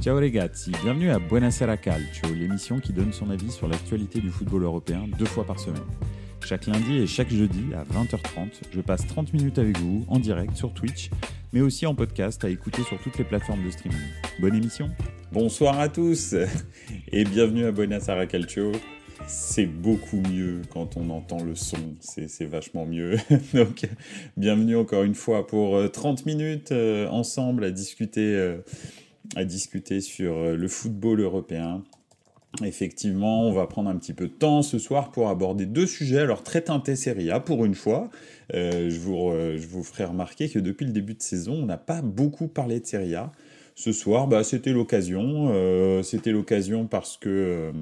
Ciao ragazzi, bienvenue à Buonasera Calcio, l'émission qui donne son avis sur l'actualité du football européen deux fois par semaine. Chaque lundi et chaque jeudi à 20h30, je passe 30 minutes avec vous en direct sur Twitch, mais aussi en podcast à écouter sur toutes les plateformes de streaming. Bonne émission Bonsoir à tous et bienvenue à Buonasera Calcio. C'est beaucoup mieux quand on entend le son, c'est vachement mieux. Donc, bienvenue encore une fois pour 30 euh, minutes euh, ensemble à discuter euh, à discuter sur euh, le football européen. Effectivement, on va prendre un petit peu de temps ce soir pour aborder deux sujets, alors très teintés Serie A pour une fois. Euh, je, vous, ferai remarquer que depuis le début de saison, on n'a pas beaucoup parlé de Serie A. Ce soir, bah, c'était l'occasion. Euh, c'était l'occasion parce que,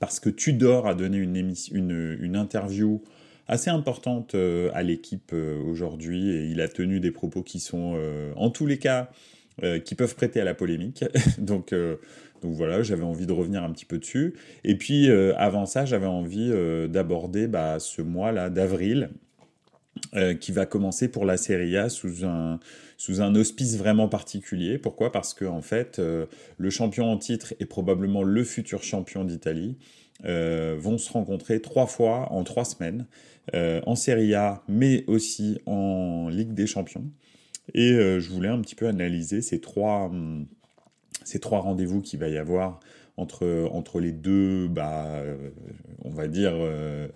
parce que Tudor a donné une interview assez importante à l'équipe aujourd'hui et il a tenu des propos qui sont en tous les cas euh, qui peuvent prêter à la polémique. donc, euh, donc voilà, j'avais envie de revenir un petit peu dessus. Et puis euh, avant ça, j'avais envie d'aborder bah, ce mois-là d'avril, qui va commencer pour la Serie A sous un, sous un auspice vraiment particulier. Pourquoi? Parce que en fait, le champion en titre et probablement le futur champion d'Italie vont se rencontrer trois fois en trois semaines en Serie A, mais aussi en Ligue des Champions. Et euh, je voulais un petit peu analyser ces trois, hum, ces trois rendez-vous qu'il va y avoir entre, entre les deux, bah, euh, on va dire, euh,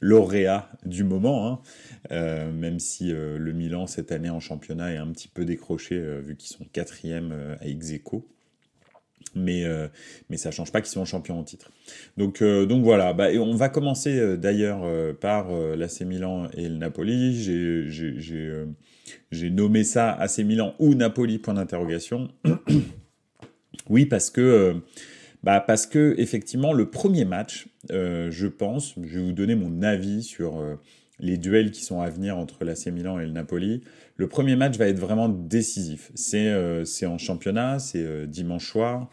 lauréats du moment, hein. même si le Milan cette année en championnat est un petit peu décroché vu qu'ils sont quatrième à ex Mais, mais ça ne change pas qu'ils sont champions en titre. Donc, donc voilà, bah, et on va commencer d'ailleurs par l'AC Milan et le Napoli. J'ai j'ai nommé ça AC Milan ou Napoli, point d'interrogation. oui, parce que, euh, bah parce que, effectivement, le premier match, euh, je pense, je vais vous donner mon avis sur euh, les duels qui sont à venir entre l'AC Milan et le Napoli. Le premier match va être vraiment décisif. C'est en championnat, c'est dimanche soir.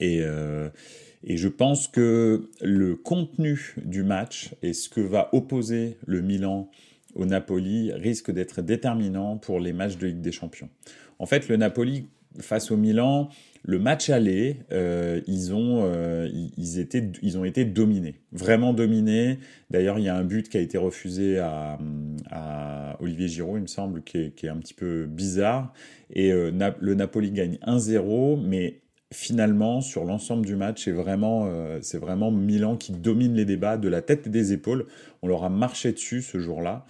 Et, et je pense que le contenu du match et ce que va opposer le Milan au Napoli risque d'être déterminant pour les matchs de Ligue des Champions. En fait, le Napoli face au Milan, le match aller, euh, ils, ont, euh, ils, étaient, ils ont été dominés, vraiment dominés. D'ailleurs, il y a un but qui a été refusé à, Olivier Giroud, il me semble, qui est, qui est un petit peu bizarre. Et euh, le Napoli gagne 1-0, mais finalement, sur l'ensemble du match, c'est vraiment, c'est vraiment Milan qui domine les débats de la tête et des épaules. On leur a marché dessus ce jour-là.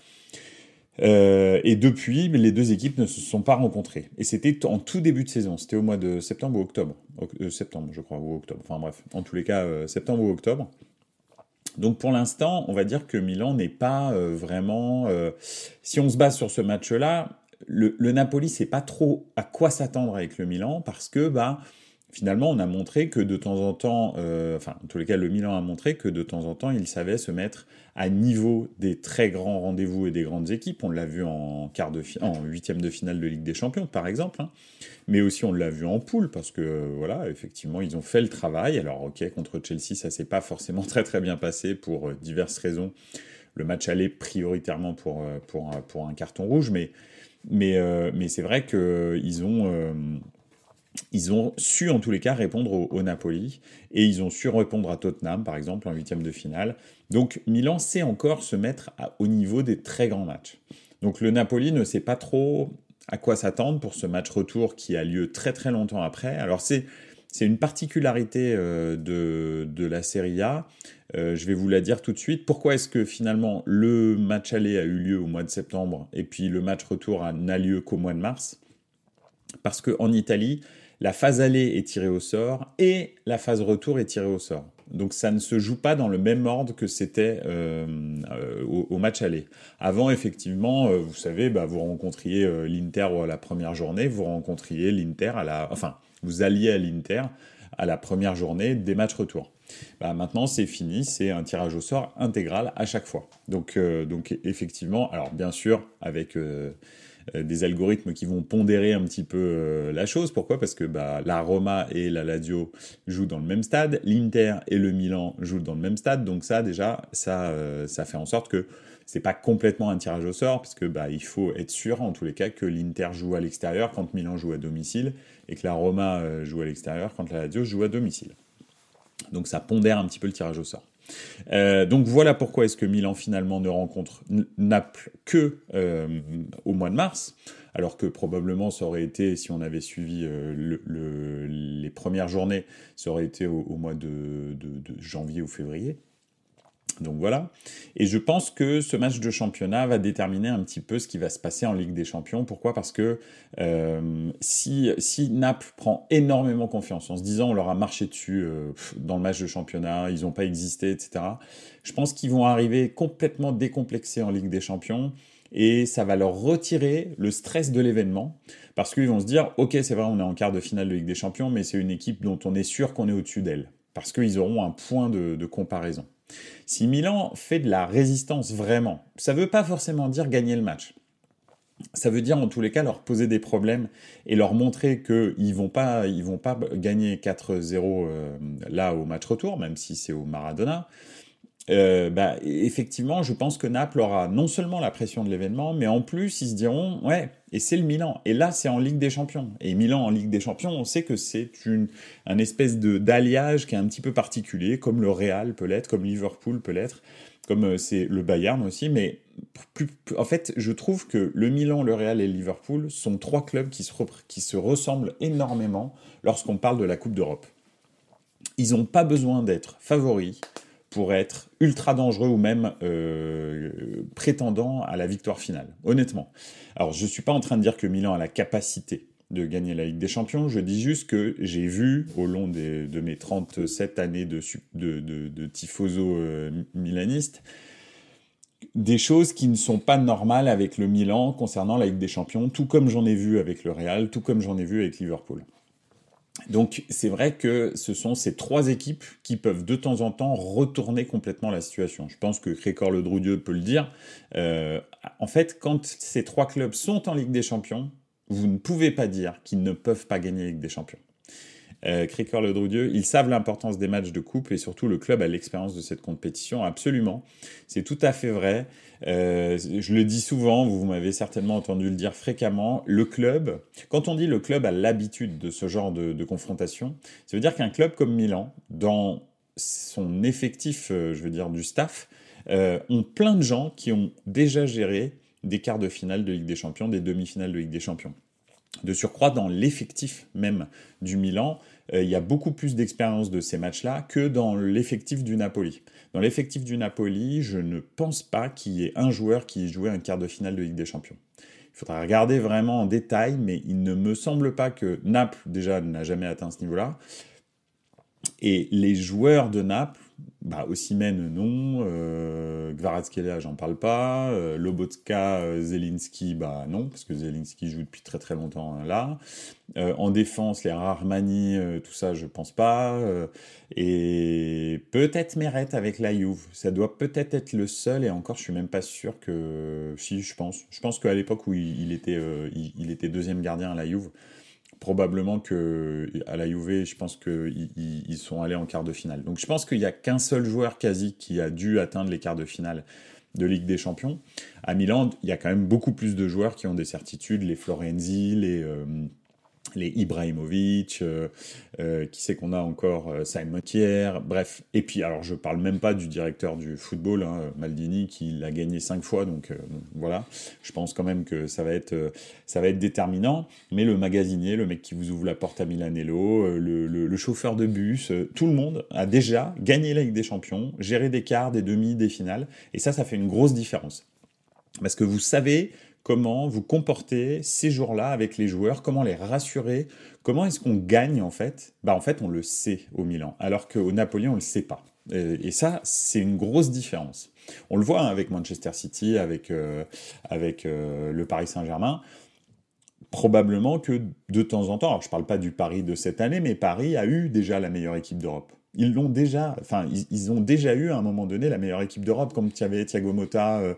Euh, et depuis, les deux équipes ne se sont pas rencontrées. Et c'était en tout début de saison. C'était au mois de septembre ou octobre. Euh, septembre, je crois, ou octobre. Enfin bref, en tous les cas, euh, septembre ou octobre. Donc pour l'instant, on va dire que Milan n'est pas vraiment... si on se base sur ce match-là, le, le Napoli sait pas trop à quoi s'attendre avec le Milan parce que bah finalement, on a montré que de temps en temps, euh, enfin, en tous les cas, le Milan a montré que de temps en temps, il savait se mettre à niveau des très grands rendez-vous et des grandes équipes. On l'a vu en quart de en huitième de finale de Ligue des Champions, par exemple, hein. mais aussi on l'a vu en poule parce que voilà, effectivement, ils ont fait le travail. Alors, ok, contre Chelsea, ça s'est pas forcément très très bien passé pour euh, diverses raisons. Le match allait prioritairement pour euh, pour pour un carton rouge, mais mais mais c'est vrai que ils ont ils ont su en tous les cas répondre au, Napoli et ils ont su répondre à Tottenham par exemple en huitième de finale. Donc Milan sait encore se mettre au niveau des très grands matchs. Donc le Napoli ne sait pas trop à quoi s'attendre pour ce match retour qui a lieu très très longtemps après. Alors c'est c'est une particularité euh, de, de, la Serie A. Euh, je vais vous la dire tout de suite. Pourquoi est-ce que finalement le match aller a eu lieu au mois de septembre et puis le match retour n'a lieu qu'au mois de mars? Parce qu'en Italie, la phase aller est tirée au sort et la phase retour est tirée au sort. Donc ça ne se joue pas dans le même ordre que c'était euh, euh, au, match aller. Avant, effectivement, euh, vous savez, bah, vous rencontriez l'Inter à la première journée, vous rencontriez l'Inter à la... Enfin, vous alliez à l'Inter à la première journée des matchs retour. Bah, maintenant, c'est fini, c'est un tirage au sort intégral à chaque fois. Donc, donc effectivement, alors bien sûr, avec des algorithmes qui vont pondérer un petit peu la chose. Pourquoi? Parce que bah, la Roma et la Lazio jouent dans le même stade, l'Inter et le Milan jouent dans le même stade, donc ça déjà, ça, ça fait en sorte que c'est pas complètement un tirage au sort, parce que bah, il faut être sûr en tous les cas que l'Inter joue à l'extérieur quand Milan joue à domicile, et que la Roma joue à l'extérieur quand la Lazio joue à domicile. Donc ça pondère un petit peu le tirage au sort. Euh, donc voilà pourquoi est-ce que Milan finalement ne rencontre Naples que euh, au mois de mars, alors que probablement ça aurait été, si on avait suivi euh, les premières journées, ça aurait été au, mois de, janvier ou février. Donc voilà. Et je pense que ce match de championnat va déterminer un petit peu ce qui va se passer en Ligue des Champions. Pourquoi? Parce que euh, si, si Naples prend énormément confiance en se disant on leur a marché dessus euh, dans le match de championnat, ils n'ont pas existé, etc. Je pense qu'ils vont arriver complètement décomplexés en Ligue des Champions et ça va leur retirer le stress de l'événement parce qu'ils vont se dire ok c'est vrai on est en quart de finale de Ligue des Champions mais c'est une équipe dont on est sûr qu'on est au-dessus d'elle parce qu'ils auront un point de comparaison. Si Milan fait de la résistance vraiment, ça ne veut pas forcément dire gagner le match. Ça veut dire en tous les cas leur poser des problèmes et leur montrer qu'ils ne vont, pas, vont pas gagner 4-0 euh, là au match retour, même si c'est au Maradona. Euh, bah, effectivement, je pense que Naples aura non seulement la pression de l'événement, mais en plus, ils se diront, ouais, et c'est le Milan. Et là, c'est en Ligue des Champions. Et Milan en Ligue des Champions, on sait que c'est une, un espèce de d'alliage qui est un petit peu particulier, comme le Real peut l'être, comme Liverpool peut l'être, comme euh, c'est le Bayern aussi. Mais en fait, je trouve que le Milan, le Real et Liverpool sont trois clubs qui se, qui se ressemblent énormément lorsqu'on parle de la Coupe d'Europe. Ils n'ont pas besoin d'être favoris pour être ultra dangereux ou même euh, prétendant à la victoire finale, honnêtement. Alors je ne suis pas en train de dire que Milan a la capacité de gagner la Ligue des Champions, je dis juste que j'ai vu au long de mes 37 années de, tifoso euh, milaniste des choses qui ne sont pas normales avec le Milan concernant la Ligue des Champions, tout comme j'en ai vu avec le Real, tout comme j'en ai vu avec Liverpool. Donc c'est vrai que ce sont ces trois équipes qui peuvent de temps en temps retourner complètement la situation. Je pense que Crécor Le Droudieu peut le dire. Euh, en fait, quand ces trois clubs sont en Ligue des Champions, vous ne pouvez pas dire qu'ils ne peuvent pas gagner Ligue des Champions. Euh, Cricor Le Droudieu, ils savent l'importance des matchs de coupe et surtout le club a l'expérience de cette compétition, absolument. C'est tout à fait vrai. Euh, je le dis souvent, vous m'avez certainement entendu le dire fréquemment, le club, quand on dit le club a l'habitude de ce genre de, confrontation, ça veut dire qu'un club comme Milan, dans son effectif, euh, je veux dire, du staff, euh, ont plein de gens qui ont déjà géré des quarts de finale de Ligue des Champions, des demi-finales de Ligue des Champions. De surcroît, dans l'effectif même du Milan, il y a beaucoup plus d'expérience de ces matchs-là que dans l'effectif du Napoli. Dans l'effectif du Napoli, je ne pense pas qu'il y ait un joueur qui ait joué un quart de finale de Ligue des Champions. Il faudra regarder vraiment en détail, mais il ne me semble pas que Naples, déjà, n'a jamais atteint ce niveau-là. Et les joueurs de Naples bah, Ossimène, non. Euh, j'en parle pas. Euh, Lobotka, euh, Zelinski, bah non, parce que Zelinski joue depuis très très longtemps hein, là. Euh, en défense, les Armani, tout ça, je pense pas. et peut-être Meret avec la Juve. Ça doit peut-être être le seul, et encore, je suis même pas sûr que... Si, je pense. Je pense qu'à l'époque où il, était, il, il, était deuxième gardien à la Juve, probablement que à la Juve, je pense qu'ils ils sont allés en quart de finale. Donc je pense qu'il n'y a qu'un seul joueur quasi qui a dû atteindre les quarts de finale de Ligue des Champions. À Milan, il y a quand même beaucoup plus de joueurs qui ont des certitudes, les Florenzi, les, euh, les Ibrahimovic, euh, euh, qui sait qu'on a encore euh, Simon bref. Et puis, alors je parle même pas du directeur du football, hein, Maldini, qui l'a gagné cinq fois, donc voilà. Je pense quand même que ça va être, ça va être déterminant. Mais le magasinier, le mec qui vous ouvre la porte à Milanello, le, le chauffeur de bus, tout le monde a déjà gagné la Ligue des Champions, géré des quarts, des demi, des finales, et ça, ça fait une grosse différence. Parce que vous savez comment vous comportez ces jours-là avec les joueurs, comment les rassurer, comment est-ce qu'on gagne en fait? Bah en fait on le sait au Milan, alors qu'au Napoli on le sait pas. Et, ça c'est une grosse différence. On le voit hein, avec Manchester City, avec, euh, avec euh, le Paris Saint-Germain. Probablement que de temps en temps, alors je parle pas du Paris de cette année, mais Paris a eu déjà la meilleure équipe d'Europe. Ils l'ont déjà, enfin ils, ont déjà eu à un moment donné la meilleure équipe d'Europe, comme il y avait Thiago Motta, euh,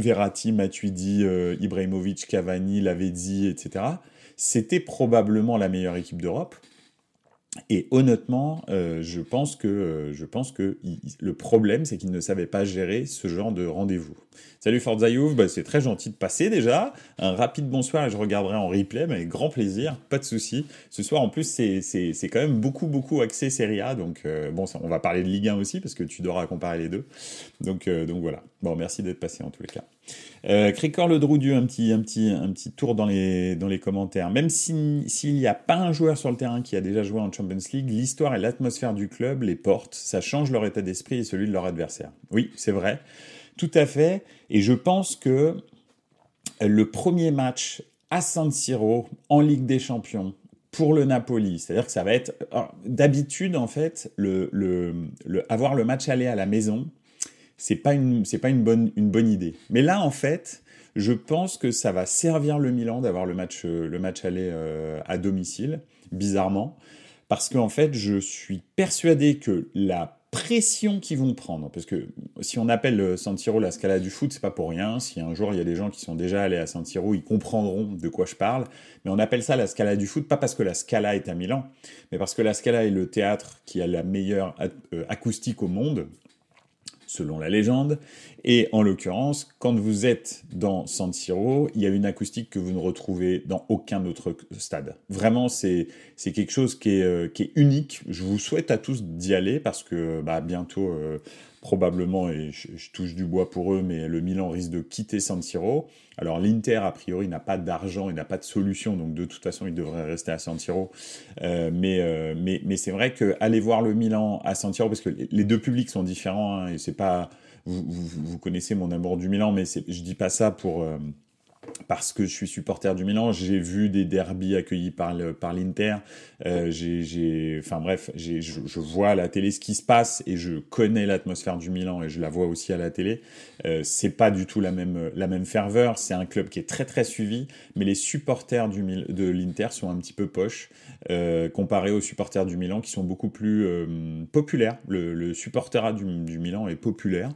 Verratti, Matuidi, Ibrahimovic, Cavani, Lavezzi, etc., c'était probablement la meilleure équipe d'Europe. Et honnêtement, euh, je pense que, euh, je pense que le problème, c'est qu'ils ne savaient pas gérer ce genre de rendez-vous. Salut Forza bah, c'est très gentil de passer déjà. Un rapide bonsoir et je regarderai en replay, mais avec grand plaisir, pas de souci. Ce soir, en plus, c'est quand même beaucoup, beaucoup axé Serie A, donc euh, bon, on va parler de Ligue 1 aussi, parce que tu devras comparer les deux. Donc, donc voilà. Bon, merci d'être passé en tous les cas. Euh, Cricor le Droudieu, un petit, un, petit, un petit tour dans les, dans les commentaires. Même s'il n'y a pas un joueur sur le terrain qui a déjà joué en Champions League, l'histoire et l'atmosphère du club les portent. Ça change leur état d'esprit et celui de leur adversaire. Oui, c'est vrai. Tout à fait. Et je pense que le premier match à San Siro en Ligue des Champions pour le Napoli, c'est-à-dire que ça va être d'habitude en fait le, le, avoir le match aller à la maison, c'est pas une c'est pas une bonne une bonne idée. Mais là en fait, je pense que ça va servir le Milan d'avoir le match le match aller euh, à domicile, bizarrement, parce qu'en fait, je suis persuadé que la pression qu'ils vont prendre, parce que si on appelle San Siro la Scala du foot, c'est pas pour rien. Si un jour il y a des gens qui sont déjà allés à San Siro, ils comprendront de quoi je parle. Mais on appelle ça la Scala du foot, pas parce que la Scala est à Milan, mais parce que la Scala est le théâtre qui a la meilleure euh, acoustique au monde, selon la légende. Et en l'occurrence, quand vous êtes dans San Siro, il y a une acoustique que vous ne retrouvez dans aucun autre stade. Vraiment, c'est quelque chose qui est, euh, qui est unique. Je vous souhaite à tous d'y aller parce que bah, bientôt, euh, probablement, et je, touche du bois pour eux, mais le Milan risque de quitter San. Alors l'Inter, a priori, n'a pas d'argent, il n'a pas de solution, donc de toute façon, il devrait rester à San. Euh, mais, euh, mais, mais c'est vrai qu'aller voir le Milan à San parce que les deux publics sont différents, hein, et c'est pas... Vous, vous, connaissez mon amour du Milan, mais je dis pas ça pour... Euh, parce que je suis supporter du Milan, j'ai vu des derbies accueillis par par l'Inter. Euh, j'ai, enfin bref, je, vois à la télé ce qui se passe et je connais l'atmosphère du Milan et je la vois aussi à la télé. Euh, c'est pas du tout la même la même ferveur. C'est un club qui est très très suivi, mais les supporters du de l'Inter sont un petit peu poches euh, comparé aux supporters du Milan qui sont beaucoup plus euh, populaires. Le, supporterat du, du, Milan est populaire,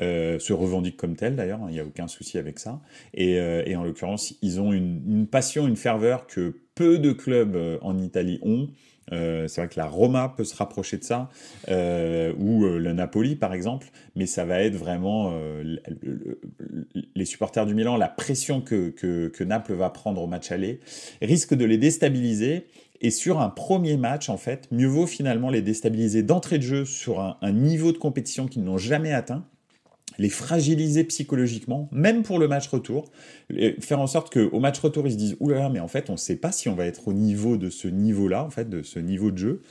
euh, se revendique comme tel d'ailleurs. Il n'y a aucun souci avec ça. Et en l'occurrence, ils ont une, passion, une ferveur que peu de clubs euh, en Italie ont. Euh, c'est vrai que la Roma peut se rapprocher de ça, euh, ou le Napoli par exemple, mais ça va être vraiment les supporters du Milan, la pression que, Naples va prendre au match aller, risque de les déstabiliser. Et sur un premier match, en fait, mieux vaut finalement les déstabiliser d'entrée de jeu sur un niveau de compétition qu'ils n'ont jamais atteint, les fragiliser psychologiquement, même pour le match retour, faire en sorte qu'au match retour, ils se disent oulala, mais en fait, on ne sait pas si on va être au niveau de ce niveau-là, en fait, de ce niveau de jeu,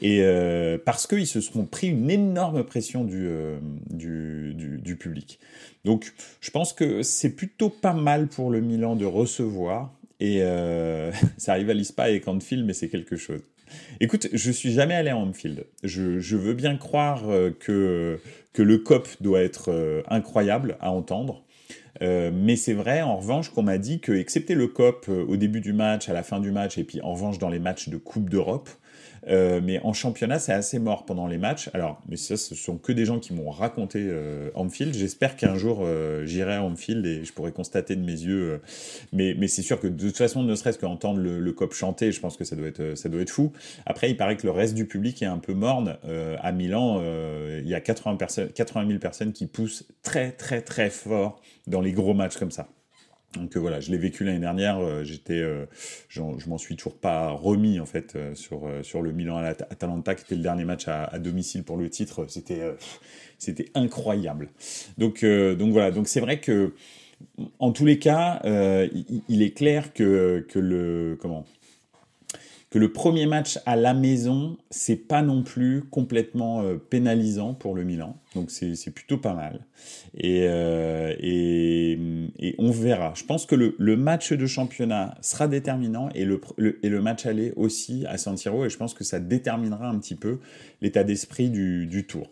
et euh, parce qu'ils se seront pris une énorme pression du, euh, du, public. Donc, je pense que c'est plutôt pas mal pour le Milan de recevoir, et euh, ça rivalise pas avec Anfield, mais c'est quelque chose. Écoute, je suis jamais allé à Anfield. Je, je veux bien croire euh, que, le COP doit être euh, incroyable à entendre. Euh, mais c'est vrai, en revanche, qu'on m'a dit que, excepté le COP euh, au début du match, à la fin du match, et puis en revanche dans les matchs de Coupe d'Europe, euh, mais en championnat, c'est assez mort pendant les matchs. Alors, mais ça, ce sont que des gens qui m'ont raconté euh, Anfield. J'espère qu'un jour, euh, j'irai à Anfield et je pourrai constater de mes yeux. Euh, mais mais c'est sûr que de toute façon, ne serait-ce qu'entendre le, le cop chanter, je pense que ça doit être ça doit être fou. Après, il paraît que le reste du public est un peu morne. À Milan, il y a 80 personnes, 80 000 personnes qui poussent très très très fort dans les gros matchs comme ça. Donc euh, voilà, je l'ai vécu l'année dernière. Euh, j'étais, euh, je m'en suis toujours pas remis en fait sur sur le Milan à Atalanta, qui était le dernier match à, domicile pour le titre. C'était c'était incroyable. Donc donc voilà, donc c'est vrai que en tous les cas, il, il, est clair que que le comment que le premier match à la maison, c'est pas non plus complètement euh, pénalisant pour le Milan. Donc c'est plutôt pas mal. Et, euh, et, et, on verra. Je pense que le, le, match de championnat sera déterminant et le, le, et le match aller aussi à San. Et je pense que ça déterminera un petit peu l'état d'esprit du, du tour.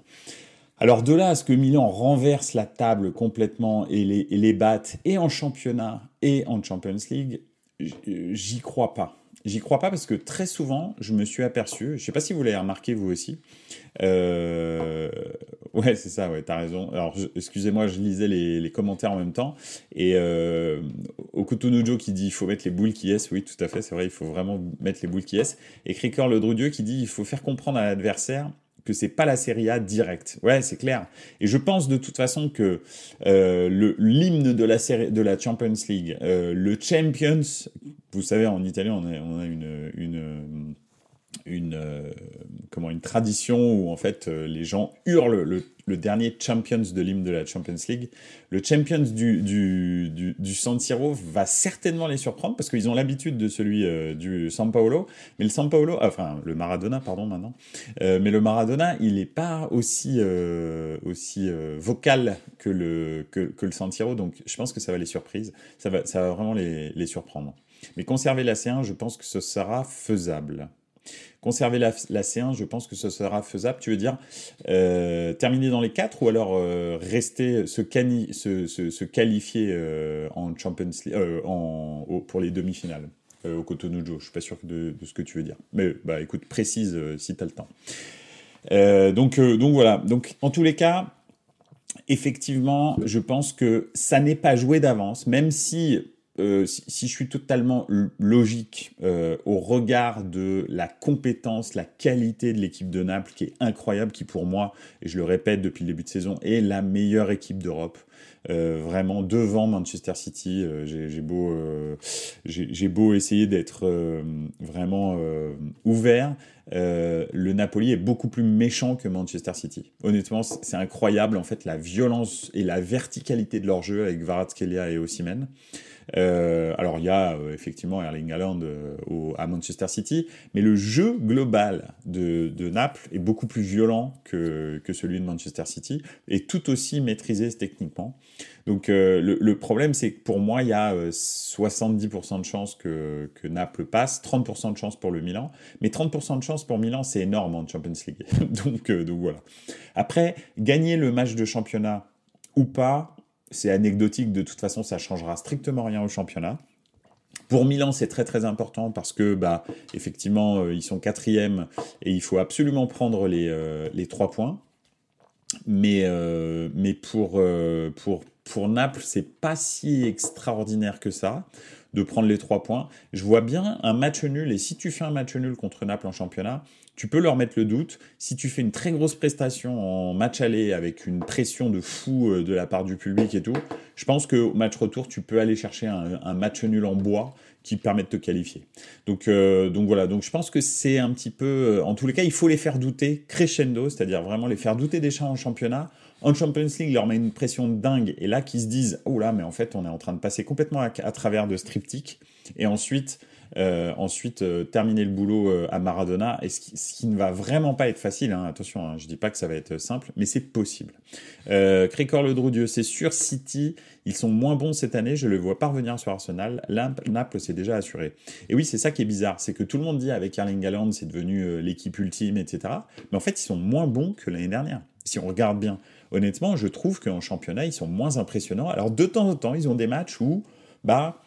Alors de là à ce que Milan renverse la table complètement et les, et les batte et en championnat et en Champions League, j'y crois pas. J'y crois pas parce que très souvent, je me suis aperçu, je sais pas si vous l'avez remarqué vous aussi, euh, Ouais, c'est ça, ouais, t'as raison. Alors, excusez-moi, je lisais les, commentaires en même temps. Et euh, Okutunujo qui dit il faut mettre les boules qui est, oui, tout à fait, c'est vrai, il faut vraiment mettre les boules qui est. Et Cricor le Drudieu qui dit il faut faire comprendre à l'adversaire que c'est pas la Serie A direct. Ouais, c'est clair. Et je pense de toute façon que euh, le l'hymne de la série, de la Champions League, euh, le Champions, vous savez, en Italie, on a, une, une une euh, comment une tradition où en fait les gens hurlent le, le, dernier Champions de l'hymne de la Champions League. Le Champions du, du, du, du San Siro va certainement les surprendre parce qu'ils ont l'habitude de celui euh, du San Paolo, mais le San Paolo, enfin le Maradona pardon maintenant, mais le Maradona il n'est pas aussi aussi vocal que le que, que, le San Siro, donc je pense que ça va les surprises, ça va ça va vraiment les, les surprendre. Mais conserver la C1, je pense que ce sera faisable. Conserver la, C1, je pense que ce sera faisable. Tu veux dire euh, terminer dans les quatre ou alors euh, rester, se, qualifier euh, en Champions League, en, pour les demi-finales au Cotonou Je suis pas sûr de, ce que tu veux dire. Mais bah écoute, précise si tu as le temps. donc, donc voilà. Donc en tous les cas, effectivement, je pense que ça n'est pas joué d'avance, même si euh, si, je suis totalement logique euh, au regard de la compétence, la qualité de l'équipe de Naples, qui est incroyable, qui pour moi, et je le répète depuis le début de saison, est la meilleure équipe d'Europe. Euh, vraiment devant Manchester City. j'ai beau, j'ai beau essayer d'être vraiment ouvert. le Napoli est beaucoup plus méchant que Manchester City. Honnêtement, c'est incroyable en fait la violence et la verticalité de leur jeu avec Kvaratskhelia et Osimhen. Euh, alors il y a euh, effectivement Erling Haaland euh, à Manchester City, mais le jeu global de, de Naples est beaucoup plus violent que, que, celui de Manchester City et tout aussi maîtrisé techniquement. Donc le, le, problème c'est que pour moi il y a 70% de chances que, que, Naples passe, 30% de chances pour le Milan, mais 30% de chances pour Milan c'est énorme en Champions League. donc, donc voilà. Après gagner le match de championnat ou pas, c'est anecdotique, de toute façon, ça changera strictement rien au championnat. Pour Milan, c'est très très important parce que, bah, effectivement, euh, ils sont quatrième et il faut absolument prendre les, euh, les trois points. Mais, euh, mais pour, pour, pour Naples, c'est pas si extraordinaire que ça de prendre les trois points. Je vois bien un match nul et si tu fais un match nul contre Naples en championnat, tu peux leur mettre le doute. Si tu fais une très grosse prestation en match aller avec une pression de fou euh, de la part du public et tout, je pense qu'au match retour, tu peux aller chercher un, match nul en bois qui permet de te qualifier. Donc, euh, donc voilà, donc je pense que c'est un petit peu... Euh, en tous les cas, il faut les faire douter crescendo, c'est-à-dire vraiment les faire douter des chats en championnat. En Champions League, leur met une pression dingue, et là, qu'ils se disent, oh là, mais en fait, on est en train de passer complètement à, à travers de striptyque, et ensuite, euh, ensuite, euh, terminer le boulot euh, à Maradona, et ce qui, ne va vraiment pas être facile. Hein, attention, hein, je dis pas que ça va être simple, mais c'est possible. Euh, Crécor le Droudieu, c'est sûr. City, ils sont moins bons cette année. Je le vois pas revenir sur Arsenal. Naples, c'est déjà assuré. Et oui, c'est ça qui est bizarre, c'est que tout le monde dit avec Erling Haaland, c'est devenu l'équipe ultime, etc. Mais en fait, ils sont moins bons que l'année dernière. Si on regarde bien, honnêtement, je trouve qu'en championnat, ils sont moins impressionnants. Alors de temps en temps, ils ont des matchs où, bah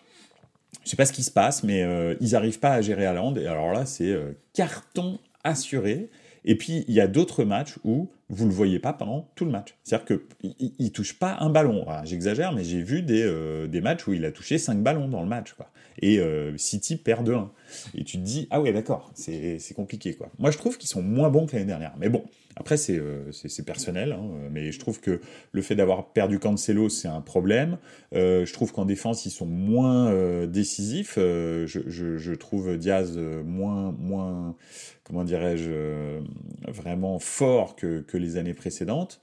je sais pas ce qui se passe, mais euh, ils n'arrivent pas à gérer Haaland. Et alors là, c'est euh, carton assuré. Et puis, il y a d'autres matchs où vous ne le voyez pas pendant tout le match. C'est-à-dire qu'il ne touche pas un ballon. J'exagère, mais j'ai vu des, euh, des, matchs où il a touché 5 ballons dans le match. Et City perd de 1. Et tu te dis, ah ouais, d'accord, c'est compliqué. Quoi. Moi, je trouve qu'ils sont moins bons que l'année dernière. Mais bon, après, c'est euh, personnel, hein, mais je trouve que le fait d'avoir perdu Cancelo, c'est un problème. Euh, je trouve qu'en défense, ils sont moins euh, décisifs. Je, trouve Diaz moins, moins comment dirais-je, vraiment fort que, les années précédentes.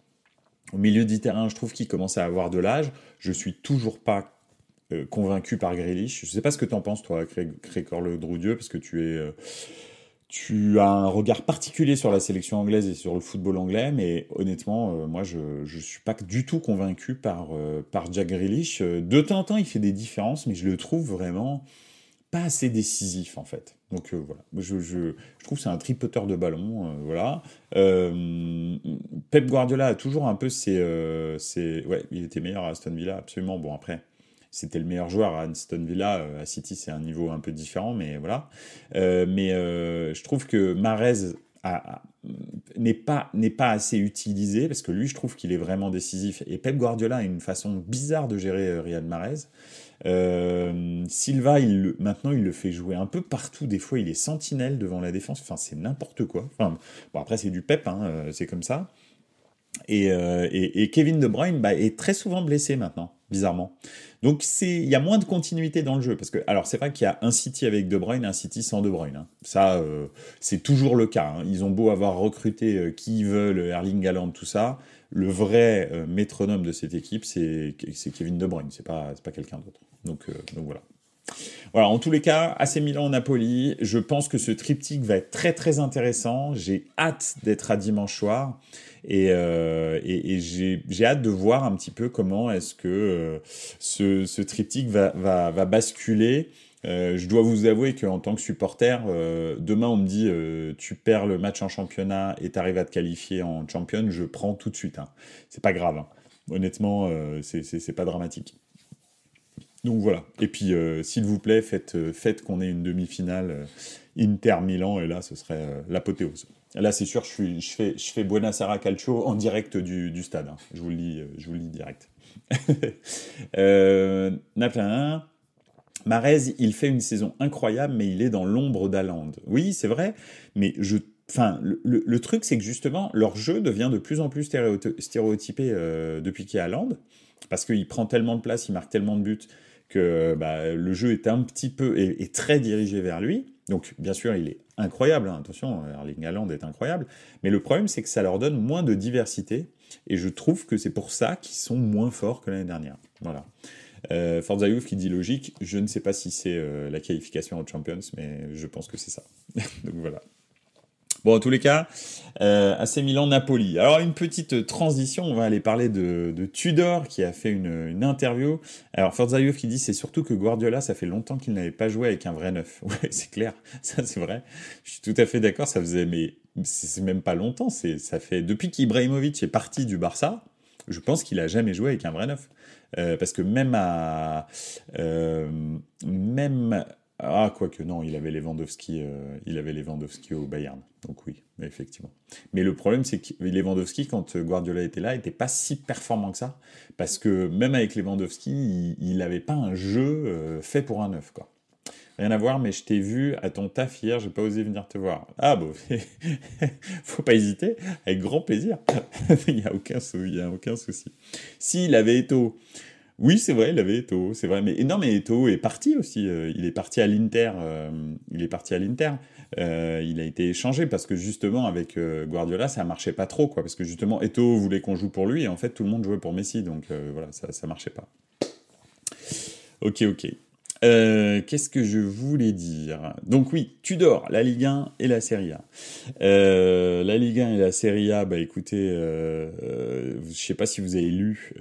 Au milieu du terrain, je trouve qu'il commence à avoir de l'âge. Je suis toujours pas convaincu par Grealish. Je sais pas ce que tu en penses, toi, Crécor Le Droudieu, parce que tu es tu as un regard particulier sur la sélection anglaise et sur le football anglais, mais honnêtement, euh, moi, je ne suis pas du tout convaincu par, euh, par Jack Grealish. Euh, de temps en temps, il fait des différences, mais je le trouve vraiment pas assez décisif, en fait. Donc voilà, je, trouve que c'est un tripoteur de ballon, voilà. Pep Guardiola a toujours un peu ses, ses... Ouais, il était meilleur à Aston Villa, absolument. Bon, après c'était le meilleur joueur à Aston Villa. Euh, à City, c'est un niveau un peu différent, mais voilà. Euh, mais euh, je trouve que Marez n'est pas, assez utilisé, parce que lui, je trouve qu'il est vraiment décisif. Et Pep Guardiola a une façon bizarre de gérer Riyad Mahrez. Euh, Silva, il, maintenant, il le fait jouer un peu partout. Des fois, il est sentinelle devant la défense. Enfin, c'est n'importe quoi. Bon, après, c'est du Pep, hein, c'est comme ça. Et, et, Kevin De Bruyne bah, est très souvent blessé maintenant, bizarrement. Donc il y a moins de continuité dans le jeu parce que alors c'est vrai qu'il y a un City avec De Bruyne, un City sans De Bruyne. Hein. Ça euh, c'est toujours le cas. Hein. Ils ont beau avoir recruté euh, qui ils veulent, Erling Haaland, tout ça, le vrai euh, métronome de cette équipe c'est Kevin De Bruyne, c'est pas pas quelqu'un d'autre. Donc donc voilà. Voilà, en tous les cas, AC Milan-Napoli, je pense que ce triptyque va être très très intéressant. J'ai hâte d'être à dimanche soir. Euh, et, et, j'ai hâte de voir un petit peu comment est-ce que euh, ce, triptyque va, basculer. Euh, je dois vous avouer qu'en tant que supporter, demain on me dit tu perds le match en championnat et tu arrives à te qualifier en champion, je prends tout de suite. Hein. C'est pas grave. Hein. Honnêtement, c'est pas dramatique. Donc voilà. Et puis, s'il vous plaît, faites, faites qu'on ait une demi-finale Inter-Milan, et là, ce serait l'apothéose. Là, c'est sûr, je, je, fais, je fais Calcio en direct du, stade. Hein. Je, vous le dis, je vous le direct. euh, Naples Marez, il fait une saison incroyable, mais il est dans l'ombre d'Aland. Oui, c'est vrai, mais je Enfin, le, truc, c'est que justement, leur jeu devient de plus en plus stéréotypé euh, depuis qu'il est à Land, parce qu'il prend tellement de place, il marque tellement de buts, que bah, le jeu est un petit peu, est très dirigé vers lui. Donc, bien sûr, il est incroyable. Hein. Attention, Erling Haaland est incroyable. Mais le problème, c'est que ça leur donne moins de diversité. Et je trouve que c'est pour ça qu'ils sont moins forts que l'année dernière. Voilà. Euh, Forza Youth qui dit logique. Je ne sais pas si c'est euh, la qualification aux Champions, mais je pense que c'est ça. Donc voilà. Bon, en tous les cas, euh, AC Milan-Napoli. Alors, une petite transition, on va aller parler de, Tudor qui a fait une, interview. Alors, Forza qui dit c'est surtout que Guardiola, ça fait longtemps qu'il n'avait pas joué avec un vrai neuf. Ouais, c'est clair, ça c'est vrai. Je suis tout à fait d'accord, ça faisait, mais c'est même pas longtemps, c'est ça fait depuis qu'Ibrahimovic est parti du Barça, je pense qu'il a jamais joué avec un vrai neuf. Euh, parce que même à euh, même ah, quoique non, il avait Lewandowski, euh, il avait au Bayern. Donc oui, effectivement. Mais le problème, c'est que Lewandowski, quand Guardiola était là, n'était pas si performant que ça. Parce que même avec Lewandowski, il n'avait pas un jeu euh, fait pour un neuf, quoi. Rien à voir, mais je t'ai vu à ton taf hier, j'ai pas osé venir te voir. Ah bon, faut pas hésiter, avec grand plaisir. il n'y a, aucun, a aucun souci. S'il avait été oui, c'est vrai, il avait Eto, c'est vrai. Mais non, mais Eto est parti aussi. Euh, il est parti à l'Inter. Euh, il est parti à l'Inter. Euh, il a été échangé parce que justement avec Guardiola, ça marchait pas trop, quoi. Parce que justement, Eto voulait qu'on joue pour lui et en fait, tout le monde jouait pour Messi, donc voilà, ça, ça marchait pas. Ok, ok. Qu'est-ce que je voulais dire? Donc oui, Tudor, la Ligue 1 et la Serie A. la Ligue 1 et la Serie A, bah écoutez, je sais pas si vous avez lu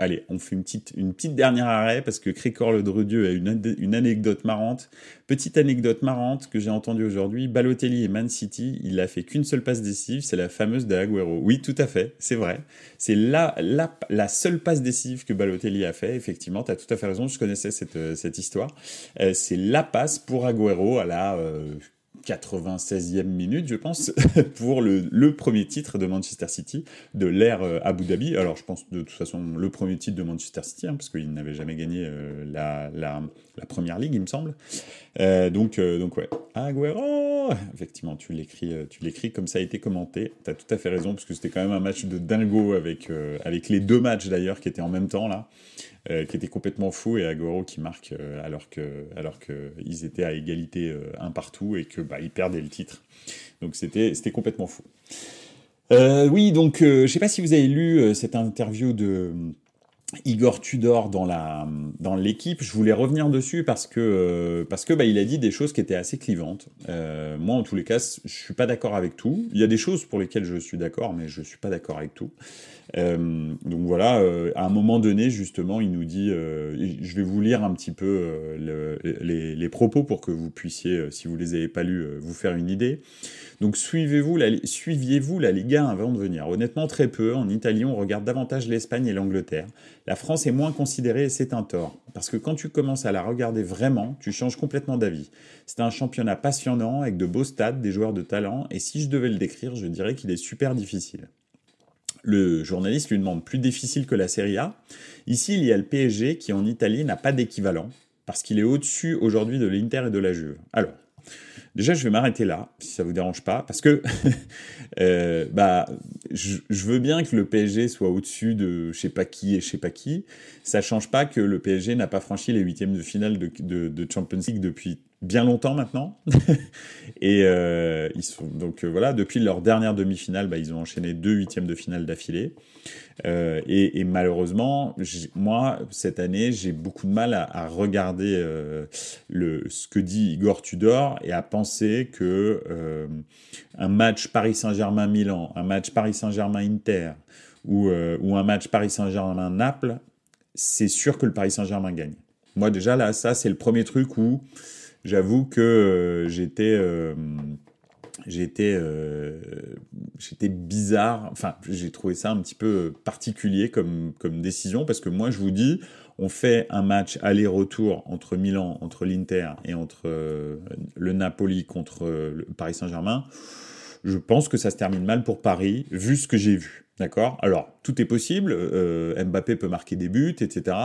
Allez, on fait une petite, une petite dernière arrêt parce que Cricor le Dredieu a une, une anecdote marrante. Petite anecdote marrante que j'ai entendue aujourd'hui. Balotelli et Man City, il a fait qu'une seule passe décisive, c'est la fameuse de. Oui, tout à fait, c'est vrai. C'est la, la, la seule passe décisive que Balotelli a fait. Effectivement, tu as tout à fait raison, je connaissais cette, euh, cette histoire. Euh, c'est la passe pour Agüero à la euh, 96e minute, je pense, pour le, premier titre de Manchester City de l'ère euh, Abu Dhabi. Alors, je pense de toute façon le premier titre de Manchester City, hein, parce qu'il n'avait jamais gagné euh, la, première ligue, il me semble. Euh, donc, donc ouais, Aguero Effectivement, tu l'écris, tu l'écris comme ça a été commenté. Tu as tout à fait raison, parce que c'était quand même un match de dingo avec, avec les deux matchs d'ailleurs qui étaient en même temps là. Euh, qui était complètement fou, et Agoro qui marque euh, alors que alors qu'ils étaient à égalité euh, un partout et que bah, ils perdaient le titre. Donc c'était c'était complètement fou. oui, donc je sais pas si vous avez lu cette interview de Igor Tudor dans la dans l'équipe, je voulais revenir dessus parce que parce que bah, il a dit des choses qui étaient assez clivantes. Euh, moi, en tous les cas, je suis pas d'accord avec tout. Il y a des choses pour lesquelles je suis d'accord, mais je suis pas d'accord avec tout. Euh, donc voilà, euh, à un moment donné, justement, il nous dit, euh, je vais vous lire un petit peu le, les, les, propos pour que vous puissiez, si vous les avez pas lus, vous faire une idée. Donc suivez-vous la, suiviez-vous la Liga avant de venir? Honnêtement, très peu. En Italie, on regarde davantage l'Espagne et l'Angleterre. la France est moins considérée et c'est un tort. Parce que quand tu commences à la regarder vraiment, tu changes complètement d'avis. C'est un championnat passionnant avec de beaux stades, des joueurs de talent, et si je devais le décrire, je dirais qu'il est super difficile. Le journaliste lui demande plus difficile que la Serie A. Ici, il y a le PSG qui en Italie n'a pas d'équivalent, parce qu'il est au-dessus aujourd'hui de l'Inter et de la Juve. Alors, Déjà, je vais m'arrêter là, si ça vous dérange pas, parce que euh, bah, je, veux bien que le PSG soit au-dessus de je sais pas qui et je sais pas qui. Ça change pas que le PSG n'a pas franchi les huitièmes de finale de, de Champions League depuis bien longtemps maintenant. et euh, ils sont donc euh, voilà, depuis leur dernière demi-finale, bah, ils ont enchaîné deux huitièmes de finale d'affilée. Euh, et, malheureusement, moi cette année, j'ai beaucoup de mal à, à regarder le ce que dit Igor Tudor et à penser que un match Paris Saint-Germain-Milan, un match Paris Saint-Germain-Inter ou, ou un match Paris Saint-Germain-Naples, c'est sûr que le Paris Saint-Germain gagne. Moi déjà là, ça c'est le premier truc où j'avoue que euh, j'étais euh, j'étais euh, j'étais bizarre. Enfin j'ai trouvé ça un petit peu particulier comme comme décision parce que moi je vous dis on fait un match aller-retour entre Milan entre l'Inter et entre le Napoli contre Paris Saint-Germain je pense que ça se termine mal pour Paris vu ce que j'ai vu D'accord? Alors, tout est possible. Euh, Mbappé peut marquer des buts, etc.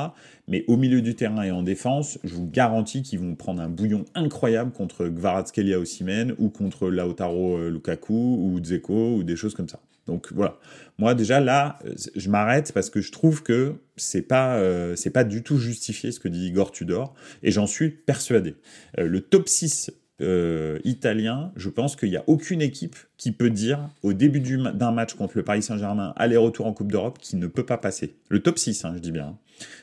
Mais au milieu du terrain et en défense, je vous garantis qu'ils vont prendre un bouillon incroyable contre Gvaratskhelia Osimhen ou contre Lautaro euh, Lukaku ou Dzeko ou des choses comme ça. Donc voilà. Moi déjà là, euh, je m'arrête parce que je trouve que c'est pas c'est pas du tout justifié ce que dit Igor Tudor et j'en suis persuadé. le top 6 euh, italien, je pense qu'il n'y a aucune équipe qui peut dire au début d'un match contre le Paris Saint-Germain, aller-retour en Coupe d'Europe, qui ne peut pas passer. Le top 6, hein, je dis bien.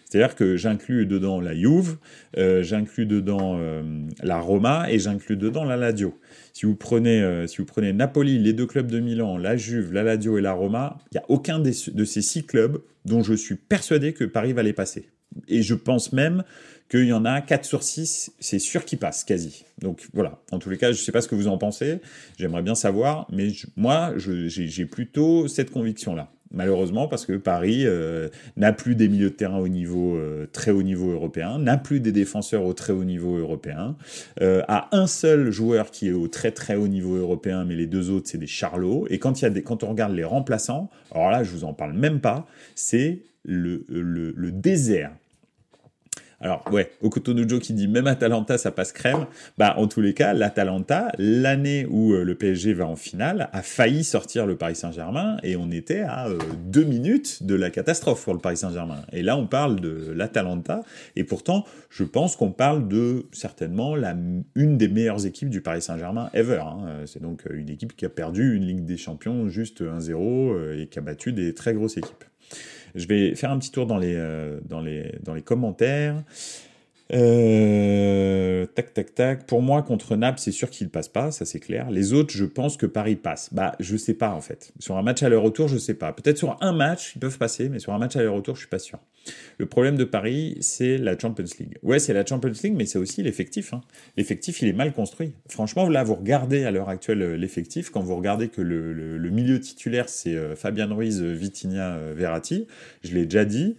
C'est-à-dire que j'inclus dedans la Juve, euh, j'inclus dedans euh, la Roma et j'inclus dedans la Lazio. Si vous prenez, si vous prenez Napoli, les deux clubs de Milan, la Juve, la Lazio et la Roma, il n'y a aucun de ces six clubs dont je suis persuadé que Paris va les passer. Et je pense même qu'il y en a 4 sur 6, c'est sûr qu'ils passent quasi. Donc voilà, en tous les cas, je ne sais pas ce que vous en pensez, j'aimerais bien savoir, mais moi, j'ai plutôt cette conviction-là. Malheureusement, parce que Paris euh, n'a plus des milieux de terrain au niveau euh, très haut niveau européen, n'a plus des défenseurs au très haut niveau européen, euh, a un seul joueur qui est au très très haut niveau européen, mais les deux autres c'est des charlots. Et quand, y a des, quand on regarde les remplaçants, alors là je vous en parle même pas, c'est le désert alors ouais, Okotonujo qui dit même Atalanta ça passe crème. Bah en tous les cas, l'Atalanta, l'année où euh, le PSG va en finale, a failli sortir le Paris Saint-Germain et on était à euh, deux minutes de la catastrophe pour le Paris Saint-Germain. Et là on parle de l'Atalanta et pourtant je pense qu'on parle de certainement la une des meilleures équipes du Paris Saint-Germain ever. Hein. C'est donc une équipe qui a perdu une Ligue des Champions juste 1-0 euh, et qui a battu des très grosses équipes. Je vais faire un petit tour dans les, euh, dans les, dans les commentaires. Euh, tac, tac, tac. Pour moi, contre Naples, c'est sûr qu'il passe pas, ça c'est clair. Les autres, je pense que Paris passe. Bah, je sais pas en fait. Sur un match à leur retour, je sais pas. Peut-être sur un match, ils peuvent passer, mais sur un match à leur retour, je suis pas sûr. Le problème de Paris, c'est la Champions League. Ouais, c'est la Champions League, mais c'est aussi l'effectif. Hein. L'effectif, il est mal construit. Franchement, là, vous regardez à l'heure actuelle euh, l'effectif. Quand vous regardez que le, milieu titulaire, c'est euh, Fabien Ruiz, Vitinha, Verratti. Je l'ai déjà dit.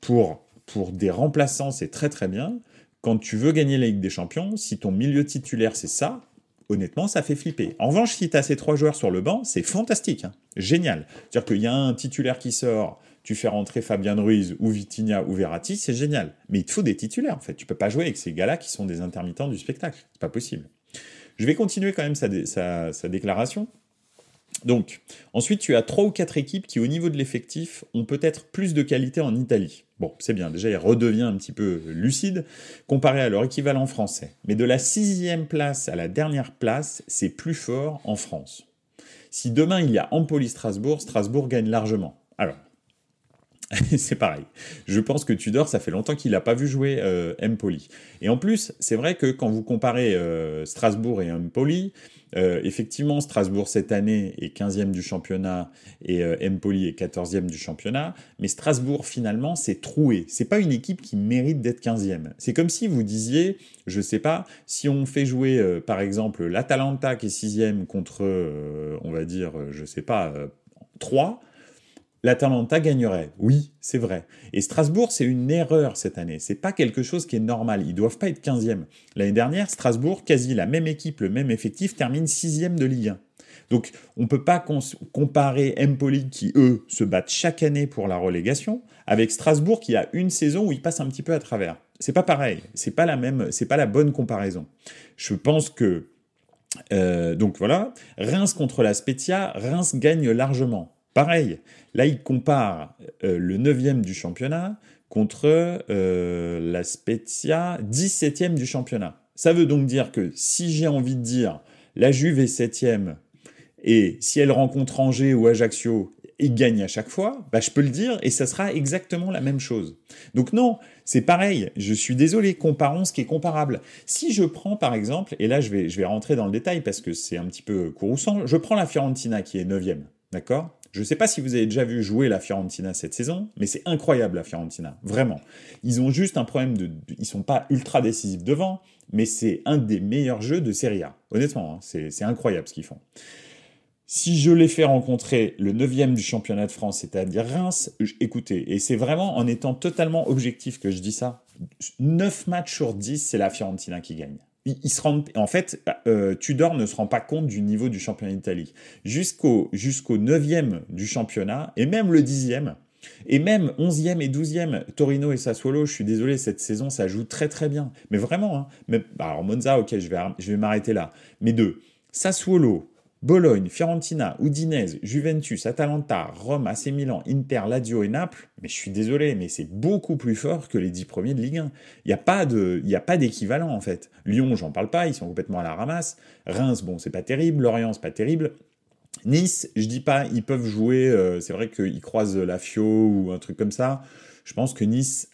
Pour pour des remplaçants, c'est très très bien. Quand tu veux gagner la Ligue des Champions, si ton milieu titulaire c'est ça, honnêtement, ça fait flipper. En revanche, si tu as ces trois joueurs sur le banc, c'est fantastique, hein. génial. C'est-à-dire qu'il y a un titulaire qui sort, tu fais rentrer Fabien Ruiz ou Vitinha ou Verratti, c'est génial. Mais il te faut des titulaires, en fait. Tu peux pas jouer avec ces gars-là qui sont des intermittents du spectacle. C'est pas possible. Je vais continuer quand même sa, sa déclaration. Donc, ensuite, tu as trois ou quatre équipes qui, au niveau de l'effectif, ont peut-être plus de qualité en Italie. Bon, c'est bien, déjà il redevient un petit peu lucide comparé à leur équivalent français. Mais de la sixième place à la dernière place, c'est plus fort en France. Si demain il y a Empoli-Strasbourg, Strasbourg gagne largement. Alors, c'est pareil. Je pense que Tudor, ça fait longtemps qu'il n'a pas vu jouer euh, Empoli. Et en plus, c'est vrai que quand vous comparez euh, Strasbourg et Empoli, euh, effectivement, Strasbourg cette année est 15e du championnat et euh, Empoli est 14e du championnat, mais Strasbourg finalement c'est troué. C'est pas une équipe qui mérite d'être 15e. C'est comme si vous disiez, je sais pas, si on fait jouer euh, par exemple l'Atalanta qui est 6e contre, on va dire, je sais pas, 3, l'Atalanta gagnerait. Oui, c'est vrai. Et Strasbourg, c'est une erreur cette année. C'est pas quelque chose qui est normal. Ils doivent pas être 15e. L'année dernière, Strasbourg, quasi la même équipe, le même effectif, termine 6e de Ligue 1. Donc, on peut pas comparer Empoli qui, eux, se battent chaque année pour la relégation, avec Strasbourg qui a une saison où ils passent un petit peu à travers. C'est pas pareil. C'est pas la même, c'est pas la bonne comparaison. Je pense que, euh, donc voilà, Reims contre la Spezia, Reims gagne largement. Pareil, là, il compare euh, le 9e du championnat contre euh, la Spezia, 17e du championnat. Ça veut donc dire que si j'ai envie de dire la Juve est 7e et si elle rencontre Angers ou Ajaccio, il gagne à chaque fois, bah, je peux le dire et ça sera exactement la même chose. Donc non, c'est pareil, je suis désolé, comparons ce qui est comparable. Si je prends par exemple, et là je vais, je vais rentrer dans le détail parce que c'est un petit peu courrouçant, je prends la Fiorentina qui est 9e, d'accord? Je ne sais pas si vous avez déjà vu jouer la Fiorentina cette saison, mais c'est incroyable la Fiorentina, vraiment. Ils ont juste un problème de, ils sont pas ultra décisifs devant, mais c'est un des meilleurs jeux de Serie A. Honnêtement, hein, c'est incroyable ce qu'ils font. Si je les fais rencontrer le 9 du championnat de France, c'est-à-dire Reims, écoutez, et c'est vraiment en étant totalement objectif que je dis ça, 9 matchs sur 10, c'est la Fiorentina qui gagne. Ils, se rendent, en fait, bah, euh, Tudor ne se rend pas compte du niveau du championnat d'Italie. Jusqu'au jusqu'au 9 du championnat, et même le 10e, et même 11e et 12e, Torino et Sassuolo, je suis désolé, cette saison, ça joue très très bien. Mais vraiment, hein, mais, bah, alors Monza, ok, je vais, je vais m'arrêter là. Mais deux, Sassuolo, Bologne, Fiorentina, Udinese, Juventus, Atalanta, Rome, AC Milan, Inter, Lazio et Naples, mais je suis désolé, mais c'est beaucoup plus fort que les dix premiers de Ligue 1. Il n'y a pas de, il a pas d'équivalent en fait. Lyon, j'en parle pas, ils sont complètement à la ramasse. Reims, bon, c'est pas terrible. Lorient, c'est pas terrible. Nice, je dis pas, ils peuvent jouer. Euh, c'est vrai qu'ils croisent la Fio ou un truc comme ça. Je pense que Nice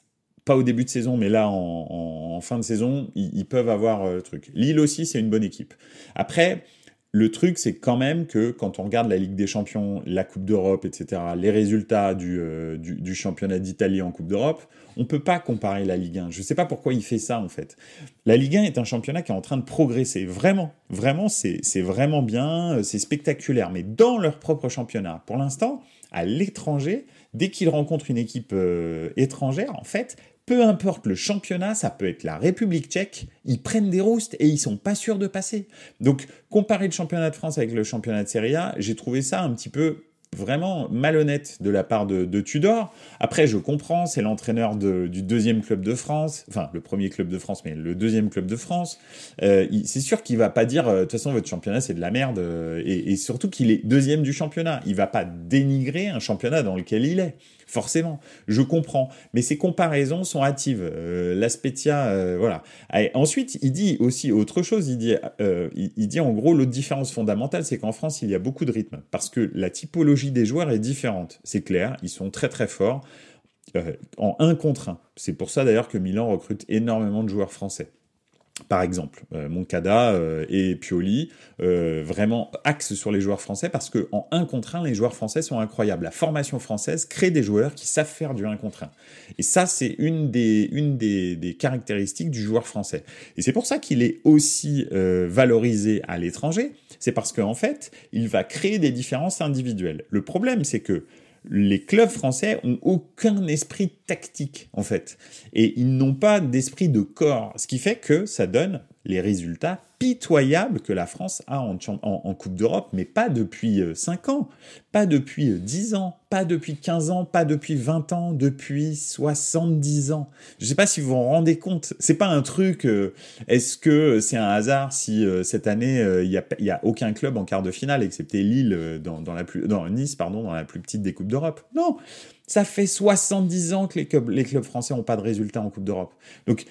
pas au début de saison, mais là en, fin de saison, ils, peuvent avoir euh, le truc. Lille aussi, c'est une bonne équipe. Après, le truc, c'est quand même que quand on regarde la Ligue des Champions, la Coupe d'Europe, etc., les résultats du, euh, du, championnat d'Italie en Coupe d'Europe, on ne peut pas comparer la Ligue 1. Je ne sais pas pourquoi il fait ça, en fait. La Ligue 1 est un championnat qui est en train de progresser. Vraiment, vraiment, c'est vraiment bien, euh, c'est spectaculaire. Mais dans leur propre championnat, pour l'instant, à l'étranger, dès qu'ils rencontrent une équipe euh, étrangère, en fait, peu importe le championnat, ça peut être la République tchèque, ils prennent des roustes et ils sont pas sûrs de passer. Donc, comparer le championnat de France avec le championnat de Serie A, j'ai trouvé ça un petit peu vraiment malhonnête de la part de, Tudor. Après, je comprends, c'est l'entraîneur du deuxième club de France, enfin le premier club de France, mais le deuxième club de France. Euh, c'est sûr qu'il va pas dire, euh, de toute façon, votre championnat c'est de la merde, euh, et, et, surtout qu'il est deuxième du championnat. Il va pas dénigrer un championnat dans lequel il est forcément. Je comprends. Mais ces comparaisons sont hâtives. Euh, euh, voilà. ensuite, il dit aussi autre chose. Il dit, euh, dit en gros, l'autre différence fondamentale, c'est qu'en France, il y a beaucoup de rythme. Parce que la typologie des joueurs est différente. C'est clair, ils sont très très forts. en un contre un. C'est pour ça d'ailleurs que Milan recrute énormément de joueurs français par exemple, euh, Moncada euh, et Pioli, euh, vraiment axe sur les joueurs français parce que en 1 contre 1, les joueurs français sont incroyables. La formation française crée des joueurs qui savent faire du 1 contre 1. Et ça, c'est une, des, caractéristiques du joueur français. Et c'est pour ça qu'il est aussi valorisé à l'étranger. C'est parce qu'en fait, il va créer des différences individuelles. Le problème, c'est que les clubs français ont aucun esprit tactique en fait. Et ils n'ont pas d'esprit de corps ce qui fait que ça donne les résultats pitoyables que la France a en, Coupe d'Europe, mais pas depuis 5 euh, ans, pas depuis 10 euh, ans, pas depuis 15 ans, pas depuis 20 ans, depuis 70 ans. Je ne sais pas si vous vous rendez compte, c'est pas un truc, euh, est-ce que c'est un hasard si cette année, il n'y a, a aucun club en quart de finale, excepté Lille, dans, dans la plus, dans Nice, pardon, dans la plus petite des Coupes d'Europe? Non ça fait 70 ans que les clubs, les clubs français n'ont pas de résultats en Coupe d'Europe. Donc,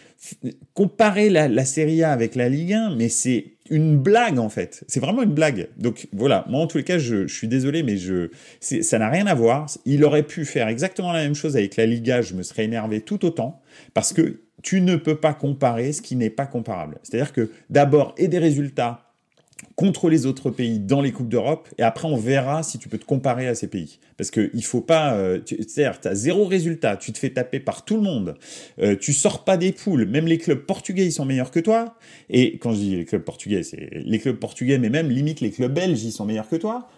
comparer la, la Serie A avec la Ligue 1, mais c'est une blague en fait. C'est vraiment une blague. Donc voilà, moi en tous les cas, je, suis désolé, mais je, ça n'a rien à voir. Il aurait pu faire exactement la même chose avec la Liga, je me serais énervé tout autant, parce que tu ne peux pas comparer ce qui n'est pas comparable. C'est-à-dire que d'abord, et des résultats contre les autres pays dans les Coupes d'Europe, et après on verra si tu peux te comparer à ces pays. Parce que il faut pas... Euh, C'est-à-dire, tu as zéro résultat, tu te fais taper par tout le monde, euh, tu sors pas des poules, même les clubs portugais, ils sont meilleurs que toi, et quand je dis les clubs portugais, c'est les clubs portugais, mais même limite les clubs belges, ils sont meilleurs que toi,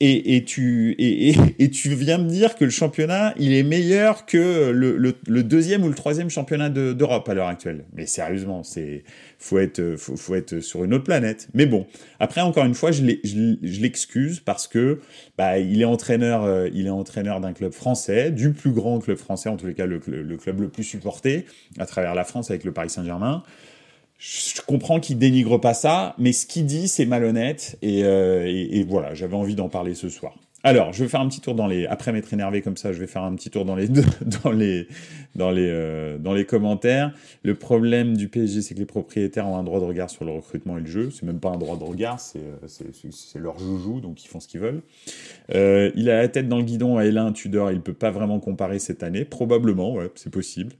et, tu, et, tu viens me dire que le championnat, il est meilleur que le, le, deuxième ou le troisième championnat d'Europe à l'heure actuelle. Mais sérieusement, c'est faut être, faut, être sur une autre planète. Mais bon, après encore une fois, je l'excuse parce que bah, il est entraîneur, euh, entraîneur d'un club français, du plus grand club français, en tous les cas le club le plus supporté à travers la France avec le Paris Saint-Germain je comprends qu'il dénigre pas ça, mais ce qu'il dit, c'est malhonnête. Euh, et, voilà, j'avais envie d'en parler ce soir. Alors, je vais faire un petit tour dans les. Après m'être énervé comme ça, je vais faire un petit tour dans les dans les dans les euh, dans les commentaires. Le problème du PSG, c'est que les propriétaires ont un droit de regard sur le recrutement et le jeu. C'est même pas un droit de regard, c'est euh, c'est leur joujou, donc ils font ce qu'ils veulent. Euh, il a la tête dans le guidon à Elin Tudor. Il peut pas vraiment comparer cette année. Probablement, ouais, c'est possible.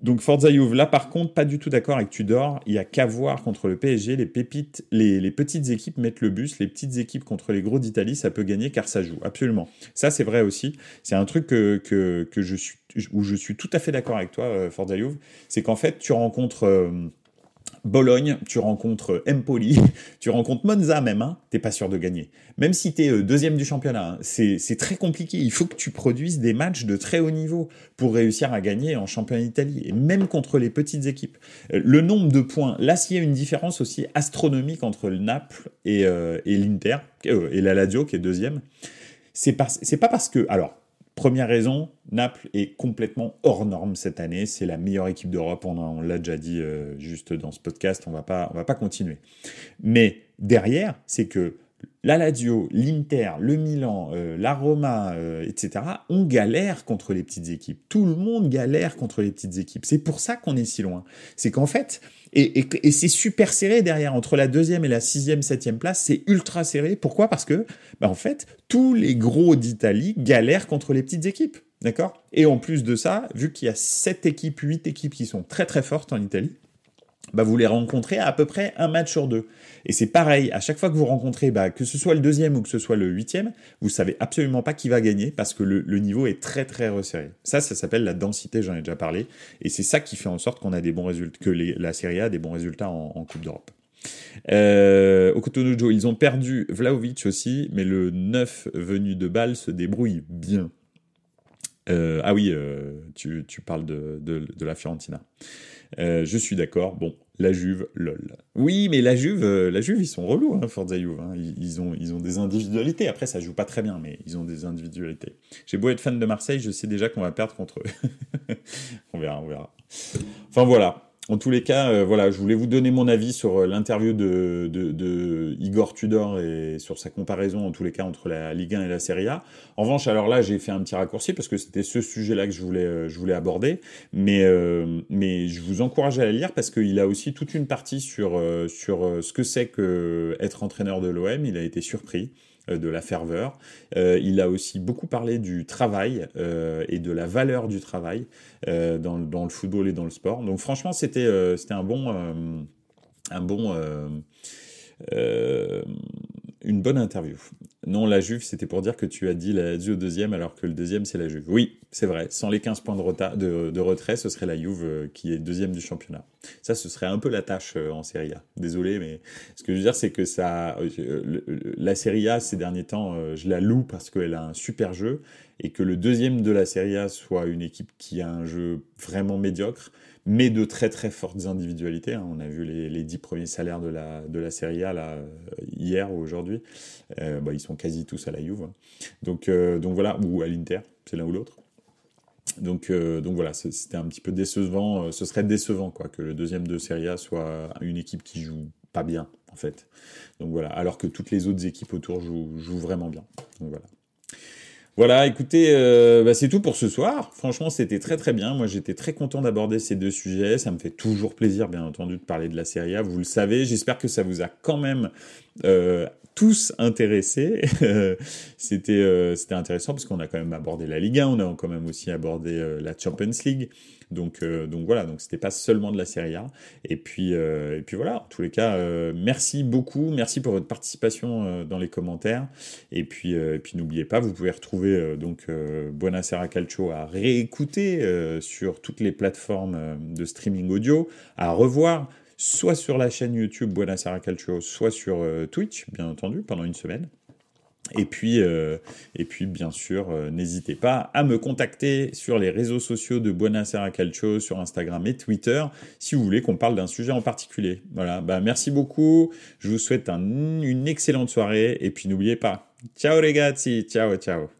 Donc Forza Juve, là par contre, pas du tout d'accord avec Tudor. Il y a qu'à voir contre le PSG, les pépites, les, petites équipes mettent le bus, les petites équipes contre les gros d'Italie, ça peut gagner car ça joue. Absolument. Ça c'est vrai aussi. C'est un truc que, que, je suis, où je suis tout à fait d'accord avec toi, euh, Forza Juve. C'est qu'en fait, tu rencontres euh, Bologne, tu rencontres Empoli, tu rencontres Monza même, hein, t'es pas sûr de gagner. Même si tu es euh, deuxième du championnat, hein, c'est très compliqué. Il faut que tu produises des matchs de très haut niveau pour réussir à gagner en championnat d'Italie, et même contre les petites équipes. Euh, le nombre de points, là s'il y a une différence aussi astronomique entre le Naples et, euh, et l'Inter, et la Lazio qui est deuxième, c'est pas parce que... Alors, Première raison, Naples est complètement hors norme cette année. C'est la meilleure équipe d'Europe. On, l'a déjà dit euh, juste dans ce podcast. On va on va pas continuer. Mais derrière, c'est que la l'Inter, le Milan, euh, la Roma, euh, etc., on galère contre les petites équipes. Tout le monde galère contre les petites équipes. C'est pour ça qu'on est si loin. C'est qu'en fait, et, c'est super serré derrière, entre la deuxième et la sixième, septième place, c'est ultra serré. Pourquoi? Parce que, bah, en fait, tous les gros d'Italie galèrent contre les petites équipes. D'accord? Et en plus de ça, vu qu'il y a sept équipes, huit équipes qui sont très très fortes en Italie, bah, vous les rencontrez à, peu près un match sur deux. Et c'est pareil, à chaque fois que vous rencontrez, bah, que ce soit le deuxième ou que ce soit le huitième, vous savez absolument pas qui va gagner parce que le, niveau est très très resserré. Ça, ça s'appelle la densité, j'en ai déjà parlé. Et c'est ça qui fait en sorte qu'on a des bons résultats, que la Serie A a des bons résultats en, Coupe d'Europe. Euh, au Cotonou ils ont perdu Vlaovic aussi, mais le 9 venu de Bâle se débrouille bien. Euh, ah oui, euh, tu, parles de, de la Fiorentina. Euh, je suis d'accord. Bon, la Juve, lol. Oui, mais la Juve, euh, la Juve, ils sont relous, hein, Forza. Hein. Ils, ont, ils ont des individualités. Après, ça joue pas très bien, mais ils ont des individualités. J'ai beau être fan de Marseille, je sais déjà qu'on va perdre contre eux. on verra, on verra. Enfin voilà. En tous les cas, euh, voilà, je voulais vous donner mon avis sur euh, l'interview de, de, Igor Tudor et sur sa comparaison, en tous les cas, entre la Ligue 1 et la Serie A. En revanche, alors là, j'ai fait un petit raccourci parce que c'était ce sujet-là que je voulais, euh, je voulais aborder. Mais, mais je vous encourage à la lire parce qu'il a aussi toute une partie sur, sur ce que c'est que être entraîneur de l'OM. Il a été surpris. Euh, de la ferveur. Euh, il a aussi beaucoup parlé du travail euh, et de la valeur du travail dans, le football et dans le sport. Donc franchement, c'était c'était un bon un bon une bonne interview. Non, la Juve, c'était pour dire que tu as dit la Lazio au deuxième alors que le deuxième, c'est la Juve. Oui, c'est vrai. Sans les 15 points de, de, retrait, ce serait la Juve euh, qui est deuxième du championnat. Ça, ce serait un peu la tâche euh, en Serie A. Désolé, mais ce que je veux dire, c'est que ça, euh, la Serie A, ces derniers temps, je la loue parce qu'elle a un super jeu et que le deuxième de la Serie A soit une équipe qui a un jeu vraiment médiocre mais de très très fortes individualités. Hein. On a vu les, les 10 premiers salaires de la, de la Serie A là, hier ou aujourd'hui. Euh, bah, ils sont quasi tous à la Juve. Hein. Donc, euh, donc voilà, ou à l'Inter, c'est l'un ou l'autre. Donc, euh, donc voilà, c'était un petit peu décevant. Ce serait décevant quoi, que le deuxième de Serie A soit une équipe qui joue pas bien, en fait. Donc voilà, alors que toutes les autres équipes autour jouent, jouent vraiment bien. Donc voilà. Voilà, écoutez, euh, bah, c'est tout pour ce soir. Franchement, c'était très très bien. Moi, j'étais très content d'aborder ces deux sujets. Ça me fait toujours plaisir, bien entendu, de parler de la Serie A. Vous le savez. J'espère que ça vous a quand même euh, tous intéressés. c'était euh, c'était intéressant parce qu'on a quand même abordé la Ligue 1, on a quand même aussi abordé la Champions League. Donc, euh, donc voilà, donc c'était pas seulement de la Serie A. Et puis, euh, et puis voilà, en tous les cas, euh, merci beaucoup, merci pour votre participation dans les commentaires. Et puis, et puis n'oubliez pas, vous pouvez retrouver donc Buonasera Calcio à réécouter sur toutes les plateformes de streaming audio, à revoir soit sur la chaîne YouTube Buonasera Calcio, soit sur Twitch, bien entendu, pendant une semaine. Et puis, euh, et puis bien sûr, euh, n'hésitez pas à me contacter sur les réseaux sociaux de Buonasera Calcio, sur Instagram et Twitter, si vous voulez qu'on parle d'un sujet en particulier. Voilà, bah, merci beaucoup, je vous souhaite une excellente soirée, et puis n'oubliez pas, ciao ragazzi, ciao ciao